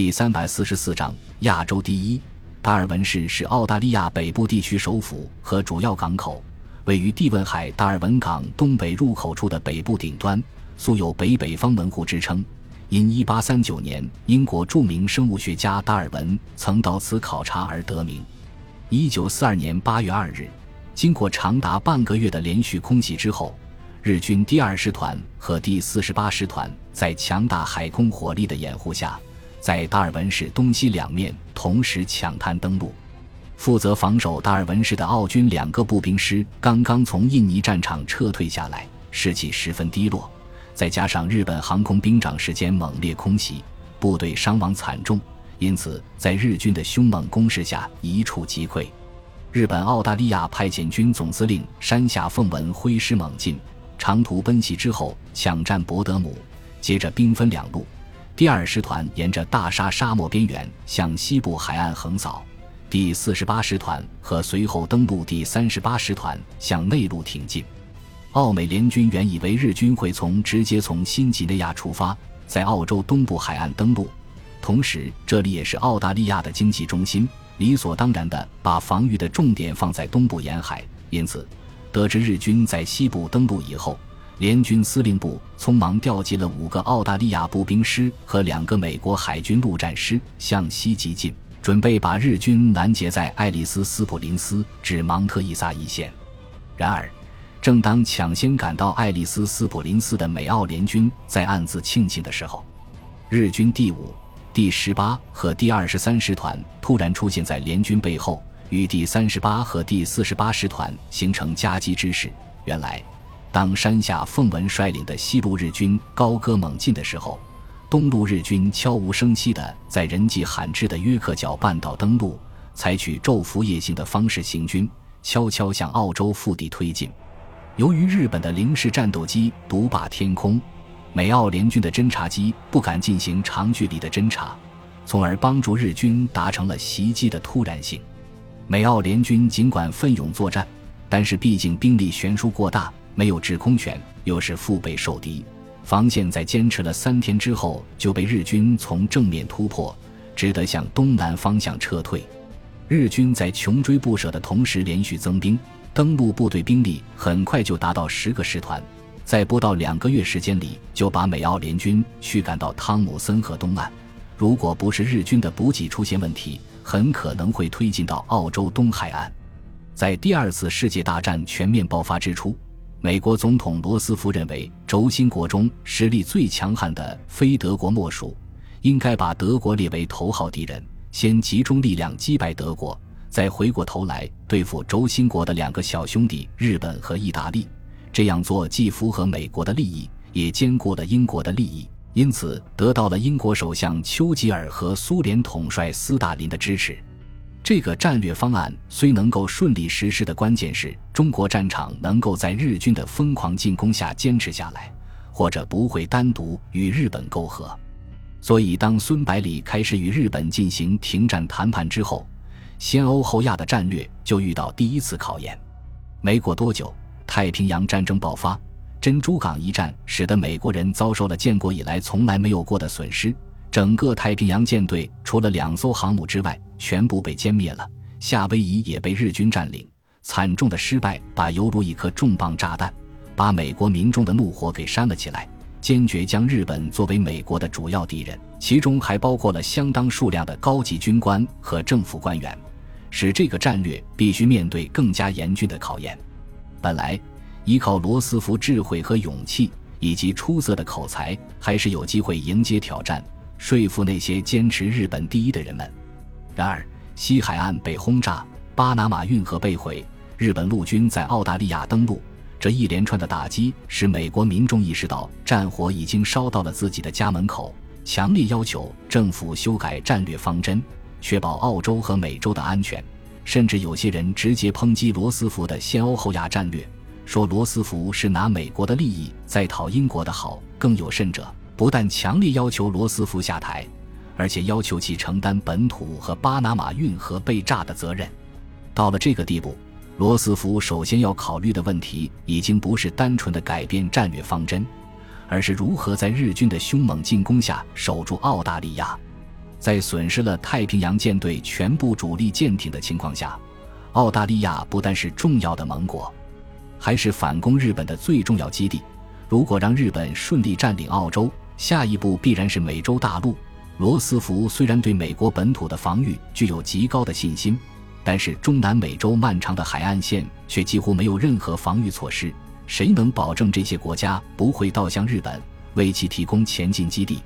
第三百四十四章亚洲第一。达尔文市是澳大利亚北部地区首府和主要港口，位于蒂文海达尔文港东北入口处的北部顶端，素有“北北方门户”之称。因1839年英国著名生物学家达尔文曾到此考察而得名。1942年8月2日，经过长达半个月的连续空袭之后，日军第二师团和第四十八师团在强大海空火力的掩护下。在达尔文市东西两面同时抢滩登陆，负责防守达尔文市的澳军两个步兵师刚刚从印尼战场撤退下来，士气十分低落。再加上日本航空兵长时间猛烈空袭，部队伤亡惨重，因此在日军的凶猛攻势下一触即溃。日本澳大利亚派遣军总司令山下奉文挥师猛进，长途奔袭之后抢占博德姆，接着兵分两路。第二师团沿着大沙沙漠边缘向西部海岸横扫，第四十八师团和随后登陆第三十八师团向内陆挺进。澳美联军原以为日军会从直接从新几内亚出发，在澳洲东部海岸登陆，同时这里也是澳大利亚的经济中心，理所当然的把防御的重点放在东部沿海。因此，得知日军在西部登陆以后。联军司令部匆忙调集了五个澳大利亚步兵师和两个美国海军陆战师向西急进，准备把日军拦截在爱丽丝斯普林斯至芒特伊萨一线。然而，正当抢先赶到爱丽丝斯普林斯的美澳联军在暗自庆幸的时候，日军第五、第十八和第二十三师团突然出现在联军背后，与第三十八和第四十八师团形成夹击之势。原来。当山下奉文率领的西路日军高歌猛进的时候，东路日军悄无声息地在人迹罕至的约克角半岛登陆，采取昼伏夜行的方式行军，悄悄向澳洲腹地推进。由于日本的零式战斗机独霸天空，美澳联军的侦察机不敢进行长距离的侦察，从而帮助日军达成了袭击的突然性。美澳联军尽管奋勇作战，但是毕竟兵力悬殊过大。没有制空权，又是腹背受敌，防线在坚持了三天之后就被日军从正面突破，只得向东南方向撤退。日军在穷追不舍的同时连续增兵，登陆部队兵力很快就达到十个师团，在不到两个月时间里就把美澳联军驱赶到汤姆森河东岸。如果不是日军的补给出现问题，很可能会推进到澳洲东海岸。在第二次世界大战全面爆发之初。美国总统罗斯福认为，轴心国中实力最强悍的非德国莫属，应该把德国列为头号敌人，先集中力量击败德国，再回过头来对付轴心国的两个小兄弟日本和意大利。这样做既符合美国的利益，也兼顾了英国的利益，因此得到了英国首相丘吉尔和苏联统帅斯大林的支持。这个战略方案虽能够顺利实施的关键是中国战场能够在日军的疯狂进攻下坚持下来，或者不会单独与日本媾和。所以，当孙百里开始与日本进行停战谈判之后，先欧后亚的战略就遇到第一次考验。没过多久，太平洋战争爆发，珍珠港一战使得美国人遭受了建国以来从来没有过的损失。整个太平洋舰队除了两艘航母之外，全部被歼灭了。夏威夷也被日军占领，惨重的失败把犹如一颗重磅炸弹，把美国民众的怒火给扇了起来，坚决将日本作为美国的主要敌人，其中还包括了相当数量的高级军官和政府官员，使这个战略必须面对更加严峻的考验。本来依靠罗斯福智慧和勇气以及出色的口才，还是有机会迎接挑战。说服那些坚持日本第一的人们。然而，西海岸被轰炸，巴拿马运河被毁，日本陆军在澳大利亚登陆，这一连串的打击使美国民众意识到战火已经烧到了自己的家门口，强烈要求政府修改战略方针，确保澳洲和美洲的安全。甚至有些人直接抨击罗斯福的先欧后亚战略，说罗斯福是拿美国的利益在讨英国的好。更有甚者。不但强烈要求罗斯福下台，而且要求其承担本土和巴拿马运河被炸的责任。到了这个地步，罗斯福首先要考虑的问题已经不是单纯的改变战略方针，而是如何在日军的凶猛进攻下守住澳大利亚。在损失了太平洋舰队全部主力舰艇的情况下，澳大利亚不但是重要的盟国，还是反攻日本的最重要基地。如果让日本顺利占领澳洲，下一步必然是美洲大陆。罗斯福虽然对美国本土的防御具有极高的信心，但是中南美洲漫长的海岸线却几乎没有任何防御措施。谁能保证这些国家不会倒向日本，为其提供前进基地？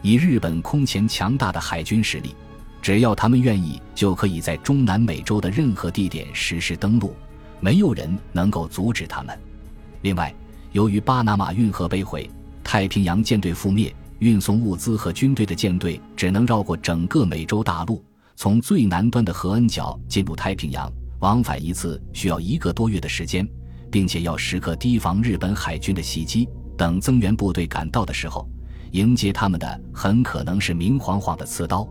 以日本空前强大的海军实力，只要他们愿意，就可以在中南美洲的任何地点实施登陆，没有人能够阻止他们。另外，由于巴拿马运河被毁，太平洋舰队覆灭，运送物资和军队的舰队只能绕过整个美洲大陆，从最南端的合恩角进入太平洋，往返一次需要一个多月的时间。并且要时刻提防日本海军的袭击。等增援部队赶到的时候，迎接他们的很可能是明晃晃的刺刀。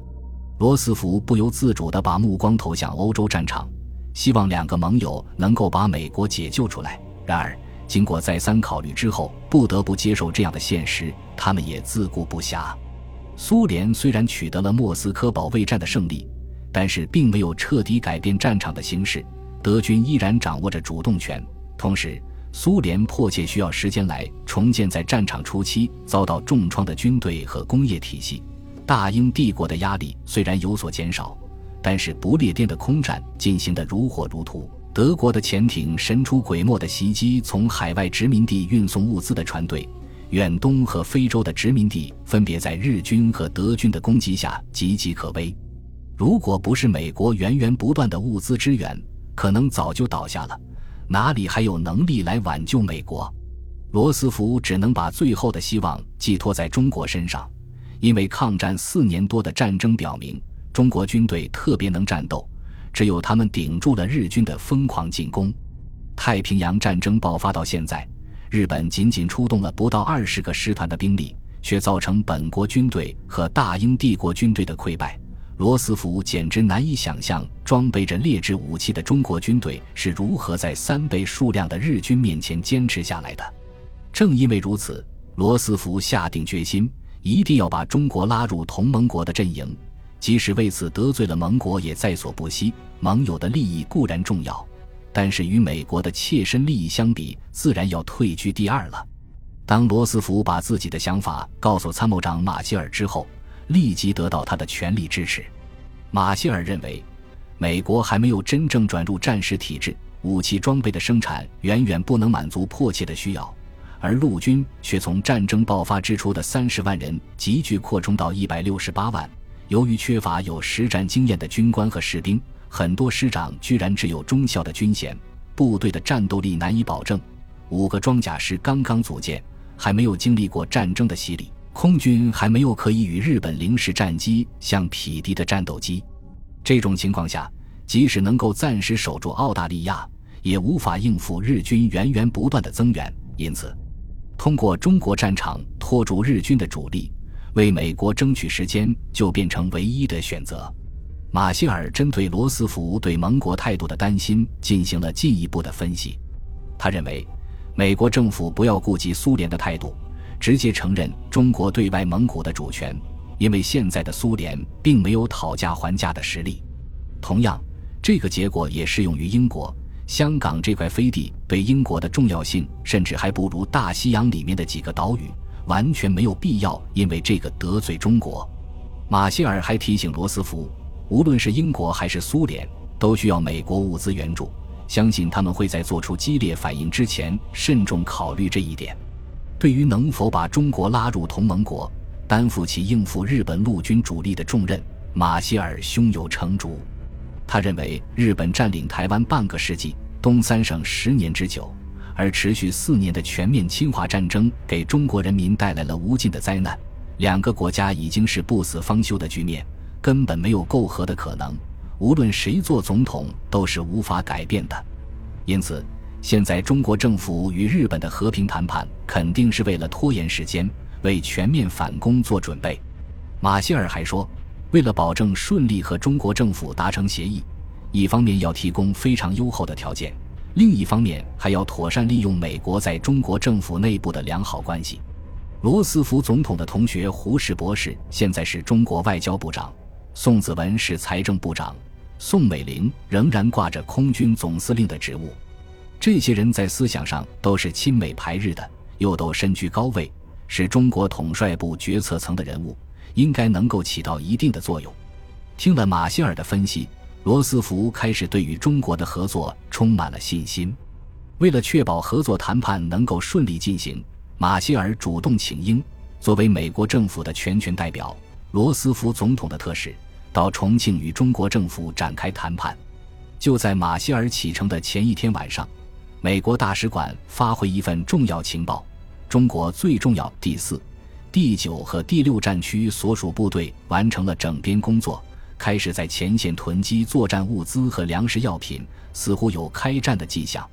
罗斯福不由自主地把目光投向欧洲战场，希望两个盟友能够把美国解救出来。然而，经过再三考虑之后，不得不接受这样的现实，他们也自顾不暇。苏联虽然取得了莫斯科保卫战的胜利，但是并没有彻底改变战场的形势，德军依然掌握着主动权。同时，苏联迫切需要时间来重建在战场初期遭到重创的军队和工业体系。大英帝国的压力虽然有所减少，但是不列颠的空战进行得如火如荼。德国的潜艇神出鬼没的袭击从海外殖民地运送物资的船队，远东和非洲的殖民地分别在日军和德军的攻击下岌岌可危。如果不是美国源源不断的物资支援，可能早就倒下了。哪里还有能力来挽救美国？罗斯福只能把最后的希望寄托在中国身上，因为抗战四年多的战争表明，中国军队特别能战斗，只有他们顶住了日军的疯狂进攻。太平洋战争爆发到现在，日本仅仅出动了不到二十个师团的兵力，却造成本国军队和大英帝国军队的溃败。罗斯福简直难以想象，装备着劣质武器的中国军队是如何在三倍数量的日军面前坚持下来的。正因为如此，罗斯福下定决心，一定要把中国拉入同盟国的阵营，即使为此得罪了盟国，也在所不惜。盟友的利益固然重要，但是与美国的切身利益相比，自然要退居第二了。当罗斯福把自己的想法告诉参谋长马歇尔之后，立即得到他的全力支持。马歇尔认为，美国还没有真正转入战时体制，武器装备的生产远远不能满足迫切的需要，而陆军却从战争爆发之初的三十万人急剧扩充到一百六十八万。由于缺乏有实战经验的军官和士兵，很多师长居然只有中校的军衔，部队的战斗力难以保证。五个装甲师刚刚组建，还没有经历过战争的洗礼。空军还没有可以与日本零式战机相匹敌的战斗机，这种情况下，即使能够暂时守住澳大利亚，也无法应付日军源源不断的增援。因此，通过中国战场拖住日军的主力，为美国争取时间，就变成唯一的选择。马歇尔针对罗斯福对盟国态度的担心进行了进一步的分析，他认为，美国政府不要顾及苏联的态度。直接承认中国对外蒙古的主权，因为现在的苏联并没有讨价还价的实力。同样，这个结果也适用于英国。香港这块飞地对英国的重要性，甚至还不如大西洋里面的几个岛屿，完全没有必要因为这个得罪中国。马歇尔还提醒罗斯福，无论是英国还是苏联，都需要美国物资援助，相信他们会在做出激烈反应之前，慎重考虑这一点。对于能否把中国拉入同盟国，担负起应付日本陆军主力的重任，马歇尔胸有成竹。他认为，日本占领台湾半个世纪，东三省十年之久，而持续四年的全面侵华战争，给中国人民带来了无尽的灾难。两个国家已经是不死方休的局面，根本没有媾和的可能。无论谁做总统，都是无法改变的。因此。现在中国政府与日本的和平谈判，肯定是为了拖延时间，为全面反攻做准备。马歇尔还说，为了保证顺利和中国政府达成协议，一方面要提供非常优厚的条件，另一方面还要妥善利用美国在中国政府内部的良好关系。罗斯福总统的同学胡适博士现在是中国外交部长，宋子文是财政部长，宋美龄仍然挂着空军总司令的职务。这些人在思想上都是亲美排日的，又都身居高位，是中国统帅部决策层的人物，应该能够起到一定的作用。听了马歇尔的分析，罗斯福开始对与中国的合作充满了信心。为了确保合作谈判能够顺利进行，马歇尔主动请缨，作为美国政府的全权代表，罗斯福总统的特使。到重庆与中国政府展开谈判。就在马歇尔启程的前一天晚上，美国大使馆发回一份重要情报：中国最重要第四、第九和第六战区所属部队完成了整编工作，开始在前线囤积作战物资和粮食药品，似乎有开战的迹象。